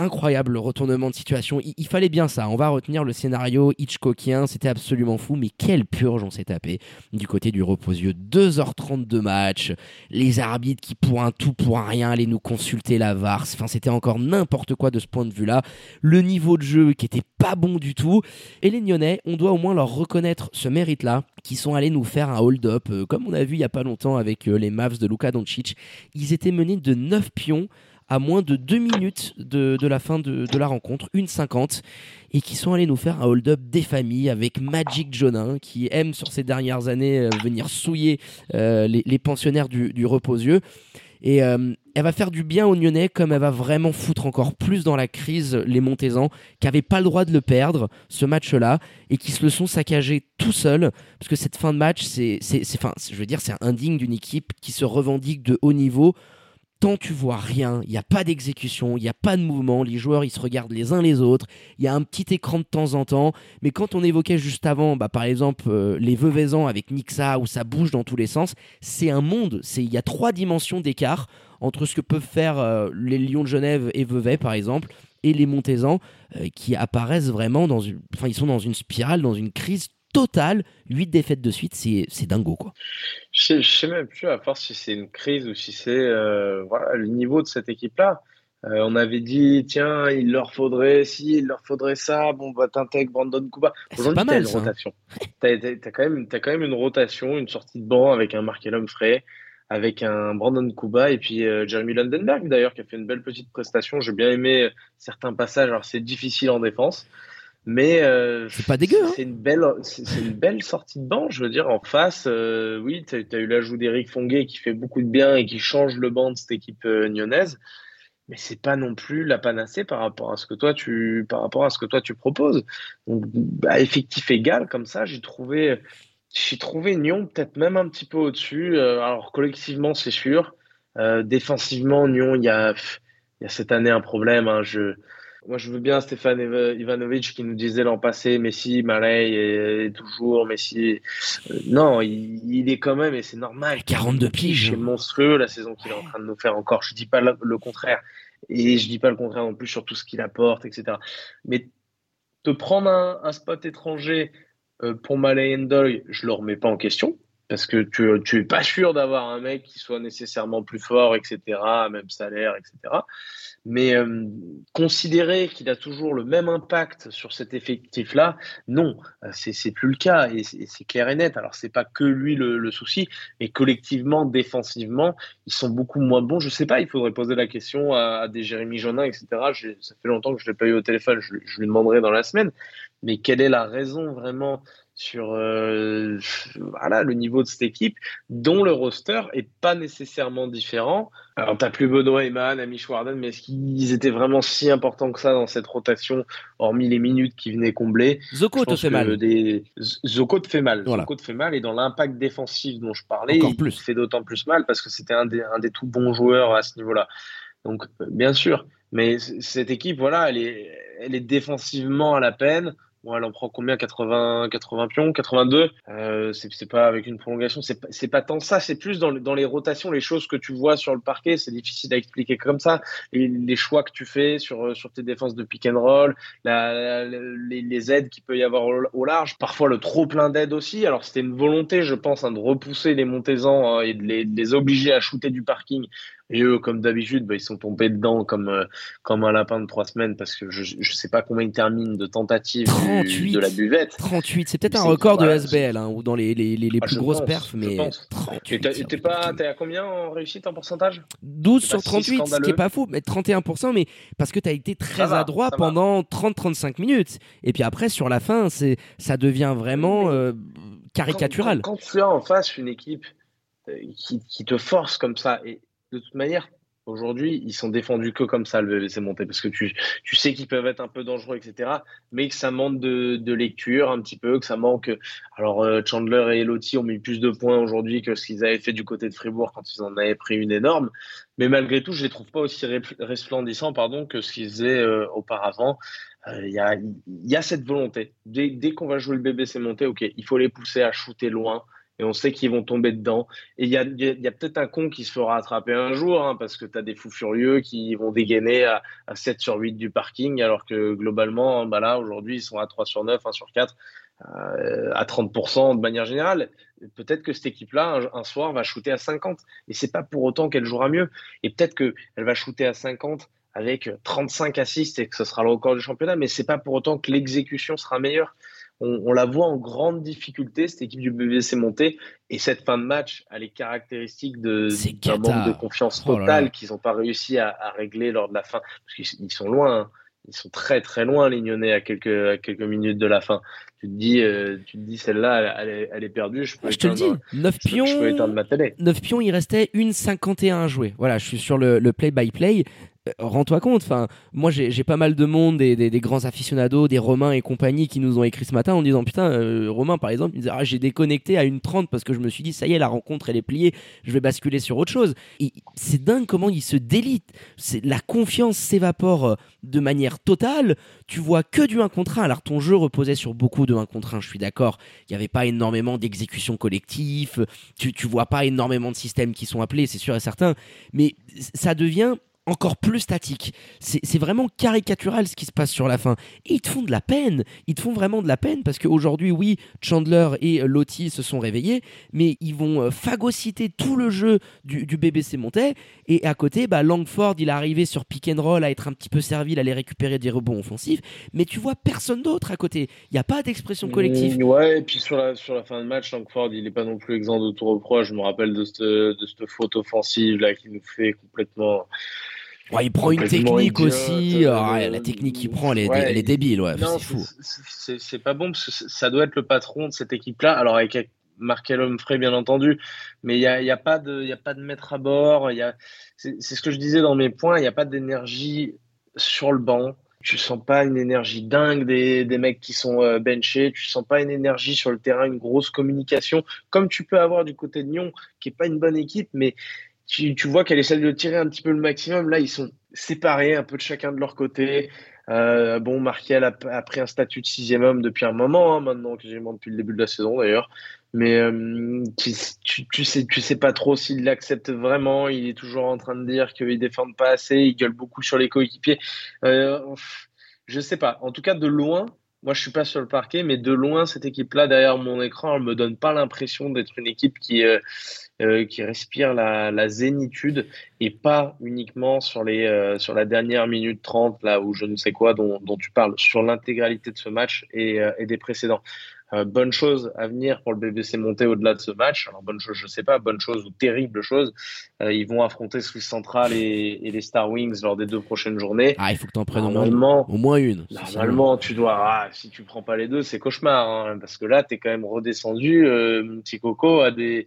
incroyable le retournement de situation. Il, fallait bien ça. On va retenir le scénario Hitchcockien. C'était absolument fou. Mais quelle purge on s'est tapé du côté du reposieux. 2h30 de match. Les arbitres qui pour un tout, pour un rien allaient nous consulter la VAR. Enfin, c'était encore n'importe quoi de ce point de vue-là. Le niveau de jeu qui était pas bon du tout. Et les Nyonnais, on doit au moins leur reconnaître ce mérite-là, qui sont allés nous faire un hold-up, euh, comme on a vu il y a pas longtemps avec euh, les Mavs de Luka Doncic. Ils étaient menés de 9 pions à moins de deux minutes de, la fin de, la rencontre, une cinquante, et qui sont allés nous faire un hold-up des familles avec Magic Jonin, qui aime sur ces dernières années euh, venir souiller euh, les, pensionnaires du, du reposieux. Et euh, elle va faire du bien aux Nyonnais comme elle va vraiment foutre encore plus dans la crise les Montezans qui n'avaient pas le droit de le perdre ce match-là et qui se le sont saccagés tout seuls parce que cette fin de match c'est je veux dire c'est indigne d'une équipe qui se revendique de haut niveau tant tu vois rien, il n'y a pas d'exécution, il n'y a pas de mouvement, les joueurs ils se regardent les uns les autres, il y a un petit écran de temps en temps, mais quand on évoquait juste avant, bah, par exemple euh, les Veuvaisans avec Nixa où ça bouge dans tous les sens, c'est un monde, il y a trois dimensions d'écart entre ce que peuvent faire euh, les Lions de Genève et Vevey par exemple et les Montezans euh, qui apparaissent vraiment dans une, enfin ils sont dans une spirale, dans une crise total, 8 défaites de suite, c'est dingo quoi. Je ne sais même plus à force si c'est une crise ou si c'est euh, voilà, le niveau de cette équipe-là. Euh, on avait dit, tiens, il leur faudrait si, il leur faudrait ça, bon, bah t'intègres Brandon Kuba. Aujourd'hui, t'as une rotation. T'as as, quand même, as quand même une rotation, une sortie de banc avec un Markelum frais, avec un Brandon Kuba et puis euh, Jeremy Landenberg d'ailleurs qui a fait une belle petite prestation. J'ai bien aimé certains passages. Alors c'est difficile en défense, mais euh, c'est pas dégueu. Hein. une belle, c'est une belle sortie de banc. Je veux dire, en face, euh, oui, tu as, eu l'ajout d'Eric Fonguet qui fait beaucoup de bien et qui change le banc de cette équipe euh, nyonnaise. Mais c'est pas non plus la panacée par rapport à ce que toi tu, par rapport à ce que toi tu proposes. Donc, bah, effectif égal comme ça, j'ai trouvé, j'ai trouvé Nyon peut-être même un petit peu au-dessus. alors collectivement, c'est sûr. défensivement, Nyon, il y a, il y a cette année un problème. Hein, je moi, je veux bien Stéphane Ivanovic qui nous disait l'an passé Messi, Malay est toujours Messi. Euh, non, il, est quand même, et c'est normal. 42 piges. C'est monstrueux la saison qu'il est en train de nous faire encore. Je dis pas le, contraire. Et je dis pas le contraire non plus sur tout ce qu'il apporte, etc. Mais te prendre un, spot étranger euh, pour Malay Endoy, je le remets pas en question. Parce que tu, tu es pas sûr d'avoir un mec qui soit nécessairement plus fort, etc., même salaire, etc. Mais euh, considérer qu'il a toujours le même impact sur cet effectif-là, non, c'est plus le cas et c'est clair et net. Alors c'est pas que lui le, souci, mais collectivement, défensivement, ils sont beaucoup moins bons. Je sais pas, il faudrait poser la question à, des Jérémy Jonin, etc. Ça fait longtemps que je l'ai pas eu au téléphone, je lui demanderai dans la semaine. Mais quelle est la raison vraiment sur euh, voilà, le niveau de cette équipe, dont le roster est pas nécessairement différent. Alors, tu plus Benoît Eman, Amish Warden, mais est-ce qu'ils étaient vraiment si importants que ça dans cette rotation, hormis les minutes qui venaient combler? Zoko te fait mal. Des... Zoko te fait mal. Zoko te fait mal, et dans l'impact défensif dont je parlais, il plus. fait d'autant plus mal parce que c'était un des, un des tout bons joueurs à ce niveau-là. Donc, euh, bien sûr, mais cette équipe, voilà, elle est, elle est défensivement à la peine. Bon, elle en prend combien? 80, 80 pions? 82 euh, C'est pas avec une prolongation, c'est pas, tant ça, c'est plus dans, les rotations, les choses que tu vois sur le parquet, c'est difficile à expliquer comme ça. Les choix que tu fais sur, sur tes défenses de pick and roll, les, aides qu'il peut y avoir au, large, parfois le trop plein d'aides aussi. Alors c'était une volonté, je pense, hein, de repousser les montezans hein, et les, de les obliger à shooter du parking et eux, comme d'habitude, bah, ils sont tombés dedans comme, euh, comme un lapin de trois semaines parce que je ne sais pas combien ils terminent de tentatives de la buvette. 38, c'est peut-être un record de SBL hein, ou dans les, les, les, ah, plus grosses perfs, mais 38. T'es pas, à combien en réussite en pourcentage? 12 sur 38, ce qui est pas fou, mais 31%, mais parce que tu as été très adroit pendant 30-35 minutes. Et puis après, sur la fin, ça devient vraiment euh, caricatural. Quand, tu as en face une équipe euh, qui, qui te force comme ça, et de toute manière, aujourd'hui, ils sont défendus que comme ça, le VVC monté, parce que tu, tu sais qu'ils peuvent être un peu dangereux, etc. Mais que ça manque de, de lecture un petit peu, que ça manque. Alors, euh, Chandler et Eloti ont mis plus de points aujourd'hui que ce qu'ils avaient fait du côté de Fribourg quand ils en avaient pris une énorme. Mais malgré tout, je les trouve pas aussi resplendissants pardon, que ce qu'ils faisaient euh, auparavant. Euh, il y, a, y, a, cette volonté. Dès, dès qu'on va jouer le BBC monté, ok, il faut les pousser à shooter loin et on sait qu'ils vont tomber dedans. Et il y a, peut-être un con qui se fera attraper un jour, hein, parce que tu as des fous furieux qui vont dégainer à, 7 sur 8 du parking, alors que globalement, bah là, aujourd'hui, ils sont à 3 sur 9, 1 sur 4, euh, à 30% de manière générale. Peut-être que cette équipe-là, un, soir, va shooter à 50, et c'est pas pour autant qu'elle jouera mieux. Et peut-être qu'elle va shooter à 50 avec 35 assists et que ce sera le record du championnat, mais c'est pas pour autant que l'exécution sera meilleure on, la voit en grande difficulté, cette équipe du BVC montée. Et cette fin de match, elle est caractéristique de, d'un manque de confiance oh totale qu'ils n'ont pas réussi à, régler lors de la fin. Parce qu'ils sont loin, hein. ils sont très très loin, les Nyonnais, à quelques, à quelques minutes de la fin. Tu te dis, euh, tu te dis celle-là, elle, est, perdue. Je, te le dis, 9 pions, je 9 pions, il restait une 51 à jouer. Voilà, je suis sur le play-by-play. Euh, rends-toi compte, enfin, moi j'ai pas mal de monde, des, grands aficionados, des Romains et compagnie qui nous ont écrit ce matin en disant putain, euh, Romain par exemple, il disait ah, j'ai déconnecté à une 30 parce que je me suis dit ça y est, la rencontre elle est pliée, je vais basculer sur autre chose. C'est dingue comment il se délite, la confiance s'évapore euh, de manière totale, tu vois que du 1 contre 1, alors ton jeu reposait sur beaucoup de 1 contre 1, je suis d'accord, il n'y avait pas énormément d'exécution collective, tu, tu vois pas énormément de systèmes qui sont appelés, c'est sûr et certain, mais ça devient encore plus statique. C'est vraiment caricatural ce qui se passe sur la fin. Et ils te font de la peine. Ils te font vraiment de la peine parce qu'aujourd'hui, oui, Chandler et Lottie se sont réveillés, mais ils vont euh, phagocyter tout le jeu du, BBC Montais. Et à côté, bah, Langford, il est arrivé sur pick and roll à être un petit peu servile, à aller récupérer des rebonds offensifs. Mais tu vois personne d'autre à côté. Il n'y a pas d'expression collective. Mmh, ouais, et puis sur la, sur la fin de match, Langford, il n'est pas non plus exempt de tout reproche. Je me rappelle de cette, de cette faute offensive là qui nous fait complètement il prend une technique aussi. Euh, ah, la technique qu'il prend, elle est, débile. Ouais, c'est fou. C'est pas bon parce que ça doit être le patron de cette équipe-là. Alors, avec Markel Humphrey, bien entendu, mais il n'y a, y a, pas de, y a pas de maître à bord. C'est ce que je disais dans mes points. Il n'y a pas d'énergie sur le banc. Tu sens pas une énergie dingue des, des mecs qui sont euh, benchés. Tu sens pas une énergie sur le terrain, une grosse communication, comme tu peux avoir du côté de Nyon, qui est pas une bonne équipe, mais tu, vois qu'elle essaie de tirer un petit peu le maximum. Là, ils sont séparés un peu de chacun de leur côté. Euh, bon, Markel a, pris un statut de sixième homme depuis un moment, hein, maintenant, quasiment depuis le début de la saison d'ailleurs. Mais euh, tu, tu, sais, tu sais pas trop s'il l'accepte vraiment. Il est toujours en train de dire qu'il défendent pas assez. Il gueule beaucoup sur les coéquipiers. Euh, je sais pas. En tout cas, de loin, moi, je suis pas sur le parquet, mais de loin, cette équipe-là, derrière mon écran, elle me donne pas l'impression d'être une équipe qui, euh, euh, qui respire la, la, zénitude et pas uniquement sur, les, euh, sur la dernière minute 30, là où je ne sais quoi dont, dont tu parles, sur l'intégralité de ce match et, et des précédents. Euh, bonne chose à venir pour le BBC monter au-delà de ce match. Alors bonne chose, je sais pas, bonne chose ou terrible chose. Euh, ils vont affronter Swiss Central et, et, les Star Wings lors des deux prochaines journées. Ah, il faut que tu en prennes au moins, au moins une. Normalement, tu dois. Ah, si tu prends pas les deux, c'est cauchemar, hein, parce que là, tu es quand même redescendu, euh, mon petit coco, à des,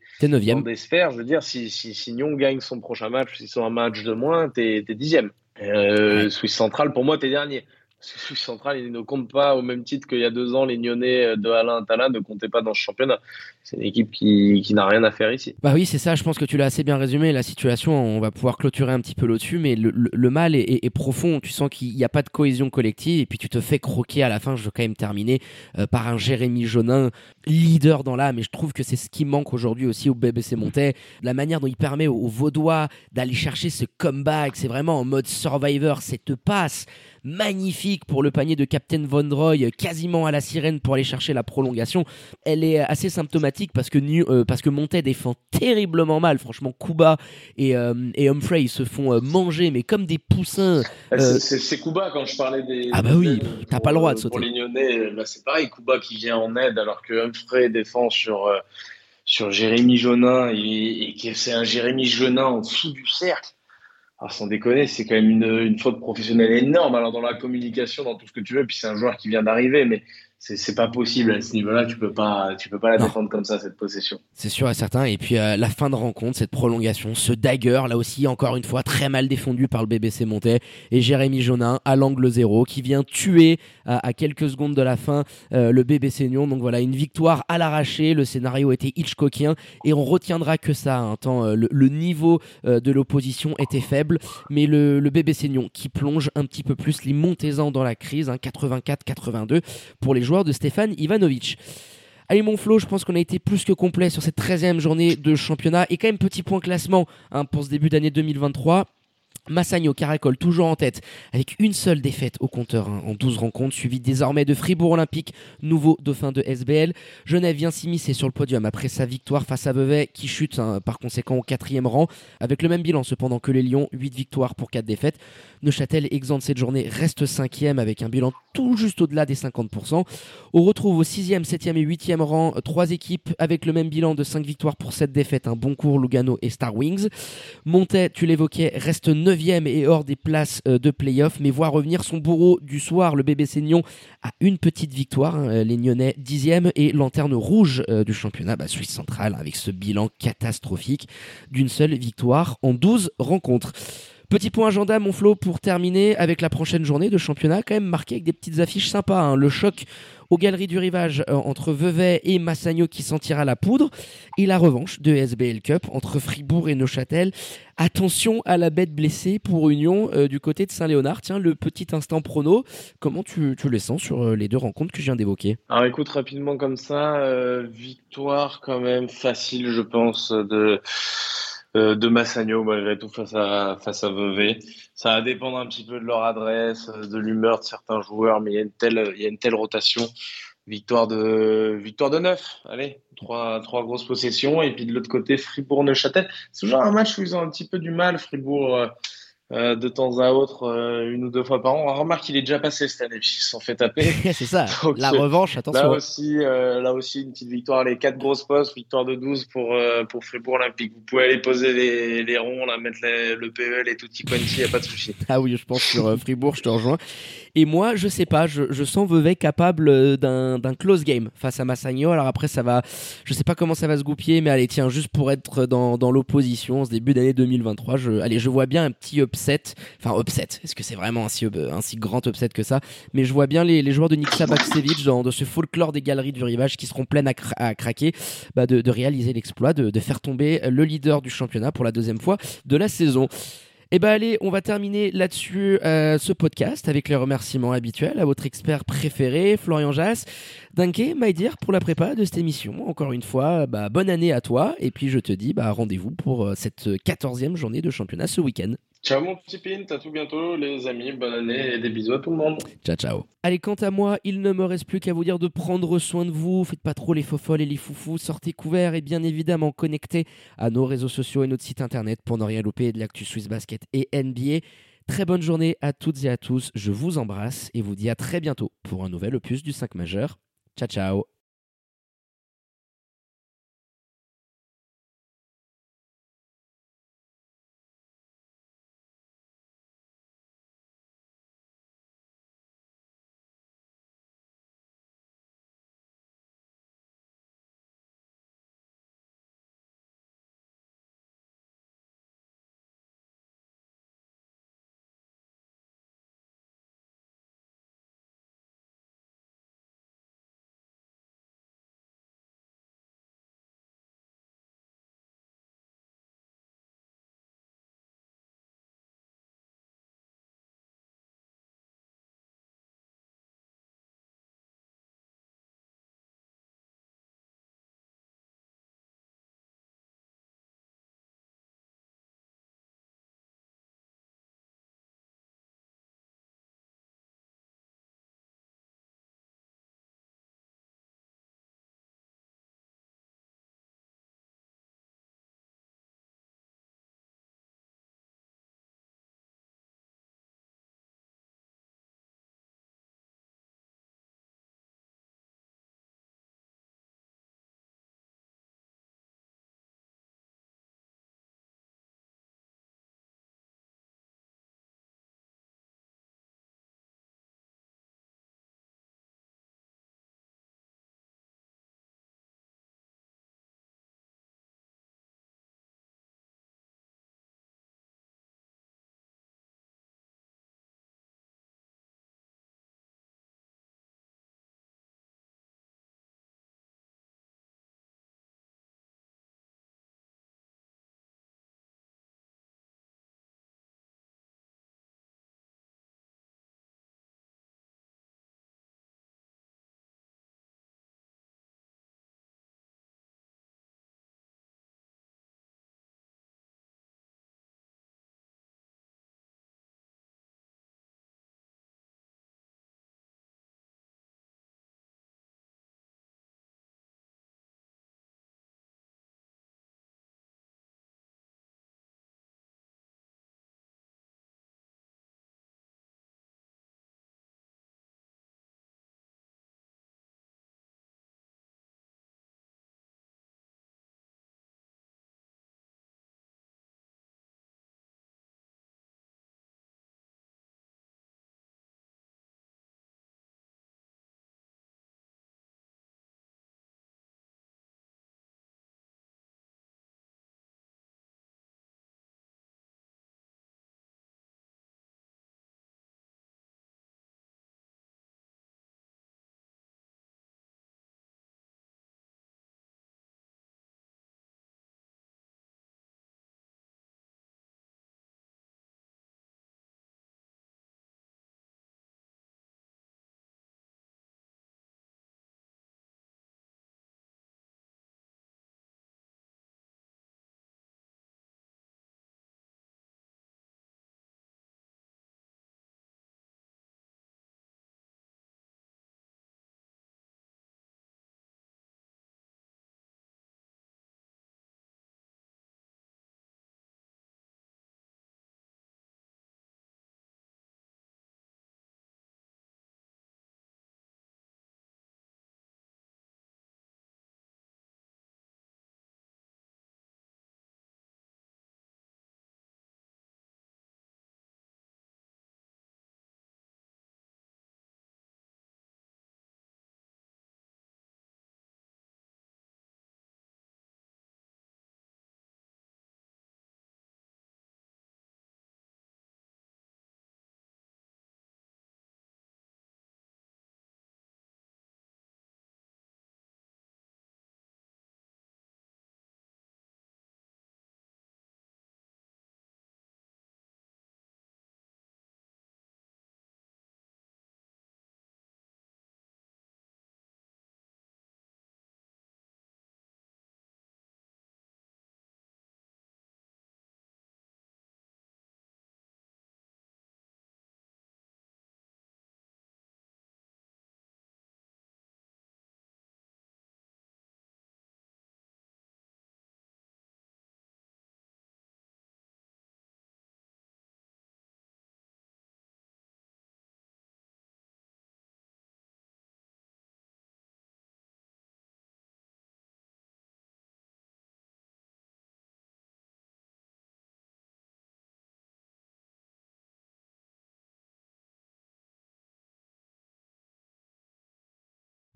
des sphères. Je veux dire, si, si, si Nyon gagne son prochain match, s'ils sont un match de moins, t'es es dixième. Euh, Swiss Central, pour moi, t'es dernier. Swiss Central, il ne compte pas au même titre qu'il y a deux ans, les Nyonnais de Alain Tala ne comptaient pas dans ce championnat. C'est une équipe qui, qui n'a rien à faire ici. Bah oui, c'est ça, je pense que tu l'as assez bien résumé. La situation, on va pouvoir clôturer un petit peu là-dessus, mais le, le, mal est, est, profond. Tu sens qu'il n'y a pas de cohésion collective et puis tu te fais croquer à la fin. Je veux quand même terminer euh, par un Jérémy Jonin, leader dans l'âme, et je trouve que c'est ce qui manque aujourd'hui aussi au BBC Montais. La manière dont il permet aux, aux Vaudois d'aller chercher ce comeback, c'est vraiment en mode survivor, cette passe magnifique pour le panier de Captain Von Roy, quasiment à la sirène pour aller chercher la prolongation. Elle est assez symptomatique parce que, euh, parce que défend terriblement mal. Franchement, Kuba et, euh, et Humphrey se font euh, manger, mais comme des poussins. Ah, c'est Kuba quand je parlais des. Ah bah oui, t'as pas le droit de sauter. Pour les bah, c'est pareil, Kuba qui vient en aide alors que Humphrey défend sur sur Jérémy Jonin et, et c'est un Jérémy Jonin en dessous du cercle. Alors, sans déconner, c'est quand même une, une, faute professionnelle énorme. Alors, dans la communication, dans tout ce que tu veux, puis c'est un joueur qui vient d'arriver, mais c'est pas possible à ce niveau-là. Tu peux pas, tu peux pas la défendre comme ça cette possession. C'est sûr et certain. Et puis euh, la fin de rencontre, cette prolongation, ce dagger, là aussi encore une fois très mal défendu par le BBC Montais et Jérémy Jonin à l'angle zéro qui vient tuer à, quelques secondes de la fin euh, le BBC Nyon. Donc voilà, une victoire à l'arraché. Le scénario était Hitchcockien et on retiendra que ça. hein, tant euh, le, niveau de l'opposition était faible, mais le, le BBC Nyon qui plonge un petit peu plus les Montezans dans la crise, hein, 84-82 pour les joueurs de Stéphane Ivanovic. Allez mon je pense qu'on a été plus que complet sur cette 13e journée de championnat et quand même petit point classement hein, pour ce début d'année 2023. Massagno caracole toujours en tête avec une seule défaite au compteur hein, en 12 rencontres, suivi désormais de Fribourg Olympique, nouveau dauphin de SBL. Genève vient s'immiscer sur le podium après sa victoire face à Vevey qui chute hein, par conséquent au quatrième rang avec le même bilan cependant que les Lions, 8 victoires pour 4 défaites. Neuchâtel, exempt de cette journée, reste cinquième avec un bilan tout juste au-delà des 50%. On retrouve au 6e, 7e et 8e rang trois équipes avec le même bilan de 5 victoires pour 7 défaites, un bon Lugano et Star Wings. Montet, tu l'évoquais, reste 9e et hors des places euh, de playoff, mais voit revenir son bourreau du soir, le BBC Nyon, à une petite victoire. Hein, les Nyonnais 10e et lanterne rouge euh, du championnat bah, Suisse centrale avec ce bilan catastrophique d'une seule victoire en 12 rencontres. Petit point agenda, mon Flo, pour terminer avec la prochaine journée de championnat, quand même marqué avec des petites affiches sympas. Hein. Le choc aux galeries du rivage euh, entre Vevey et Massagno qui sentira la poudre, et la revanche de SBL Cup entre Fribourg et Neuchâtel. Attention à la bête blessée pour Union euh, du côté de Saint-Léonard. Tiens, le petit instant prono, comment tu, tu les sens sur euh, les deux rencontres que je viens d'évoquer? Alors écoute, rapidement comme ça, victoire quand même facile, je pense, de euh, de Massagno malgré tout face à face à Vevey. Ça va dépendre un petit peu de leur adresse, de l'humeur de certains joueurs, mais il y a une telle il y a une telle rotation. Victoire de victoire de neuf. Allez, trois trois grosses possessions et puis de l'autre côté Fribourg-Neuchâtel. C'est toujours un match où ils ont un petit peu du mal Fribourg. Euh, euh, de temps à autre, euh, une ou deux fois par an. remarque, il est déjà passé cette année, puisqu'ils se sont fait taper. c'est ça, la revanche, attention. Là aussi, euh, là aussi, une petite victoire, les quatre grosses postes, victoire de 12 pour, pour Fribourg Olympique. Vous pouvez aller poser les, les ronds, là, mettre le PEL et tout petit quanti, il n'y a pas de souci. Ah oui, je pense sur Fribourg, je te rejoins. Et moi, je sais pas, je, je sens Vevey capable d'un close game face à Massagno. Alors après, ça va, je sais pas comment ça va se goupiller, mais allez, tiens, juste pour être dans, dans l'opposition, ce début d'année 2023, je, allez, je vois bien un petit upset Enfin, upset. Est-ce que c'est vraiment un si, grand upset que ça? Mais je vois bien les, joueurs de Niksa Baksevic dans, ce folklore des galeries du rivage qui seront pleines à, craquer bah de, réaliser l'exploit, de, faire tomber le leader du championnat pour la deuxième fois de la saison. Et eh ben allez, on va terminer là-dessus euh, ce podcast avec les remerciements habituels à votre expert préféré, Florian Jass. Danke, Maïdir, pour la prépa de cette émission. Encore une fois, bah, bonne année à toi. Et puis je te dis bah, rendez-vous pour euh, cette quatorzième journée de championnat ce week-end. Ciao mon petit Pint, à tout bientôt les amis, bonne année et des bisous à tout le monde. Ciao ciao. Allez, quant à moi, il ne me reste plus qu'à vous dire de prendre soin de vous, faites pas trop les folles et les foufous, sortez couverts et bien évidemment connectez à nos réseaux sociaux et notre site internet pour ne rien louper de l'actu Swiss Basket et NBA. Très bonne journée à toutes et à tous, je vous embrasse et vous dis à très bientôt pour un nouvel opus du 5 majeur. Ciao ciao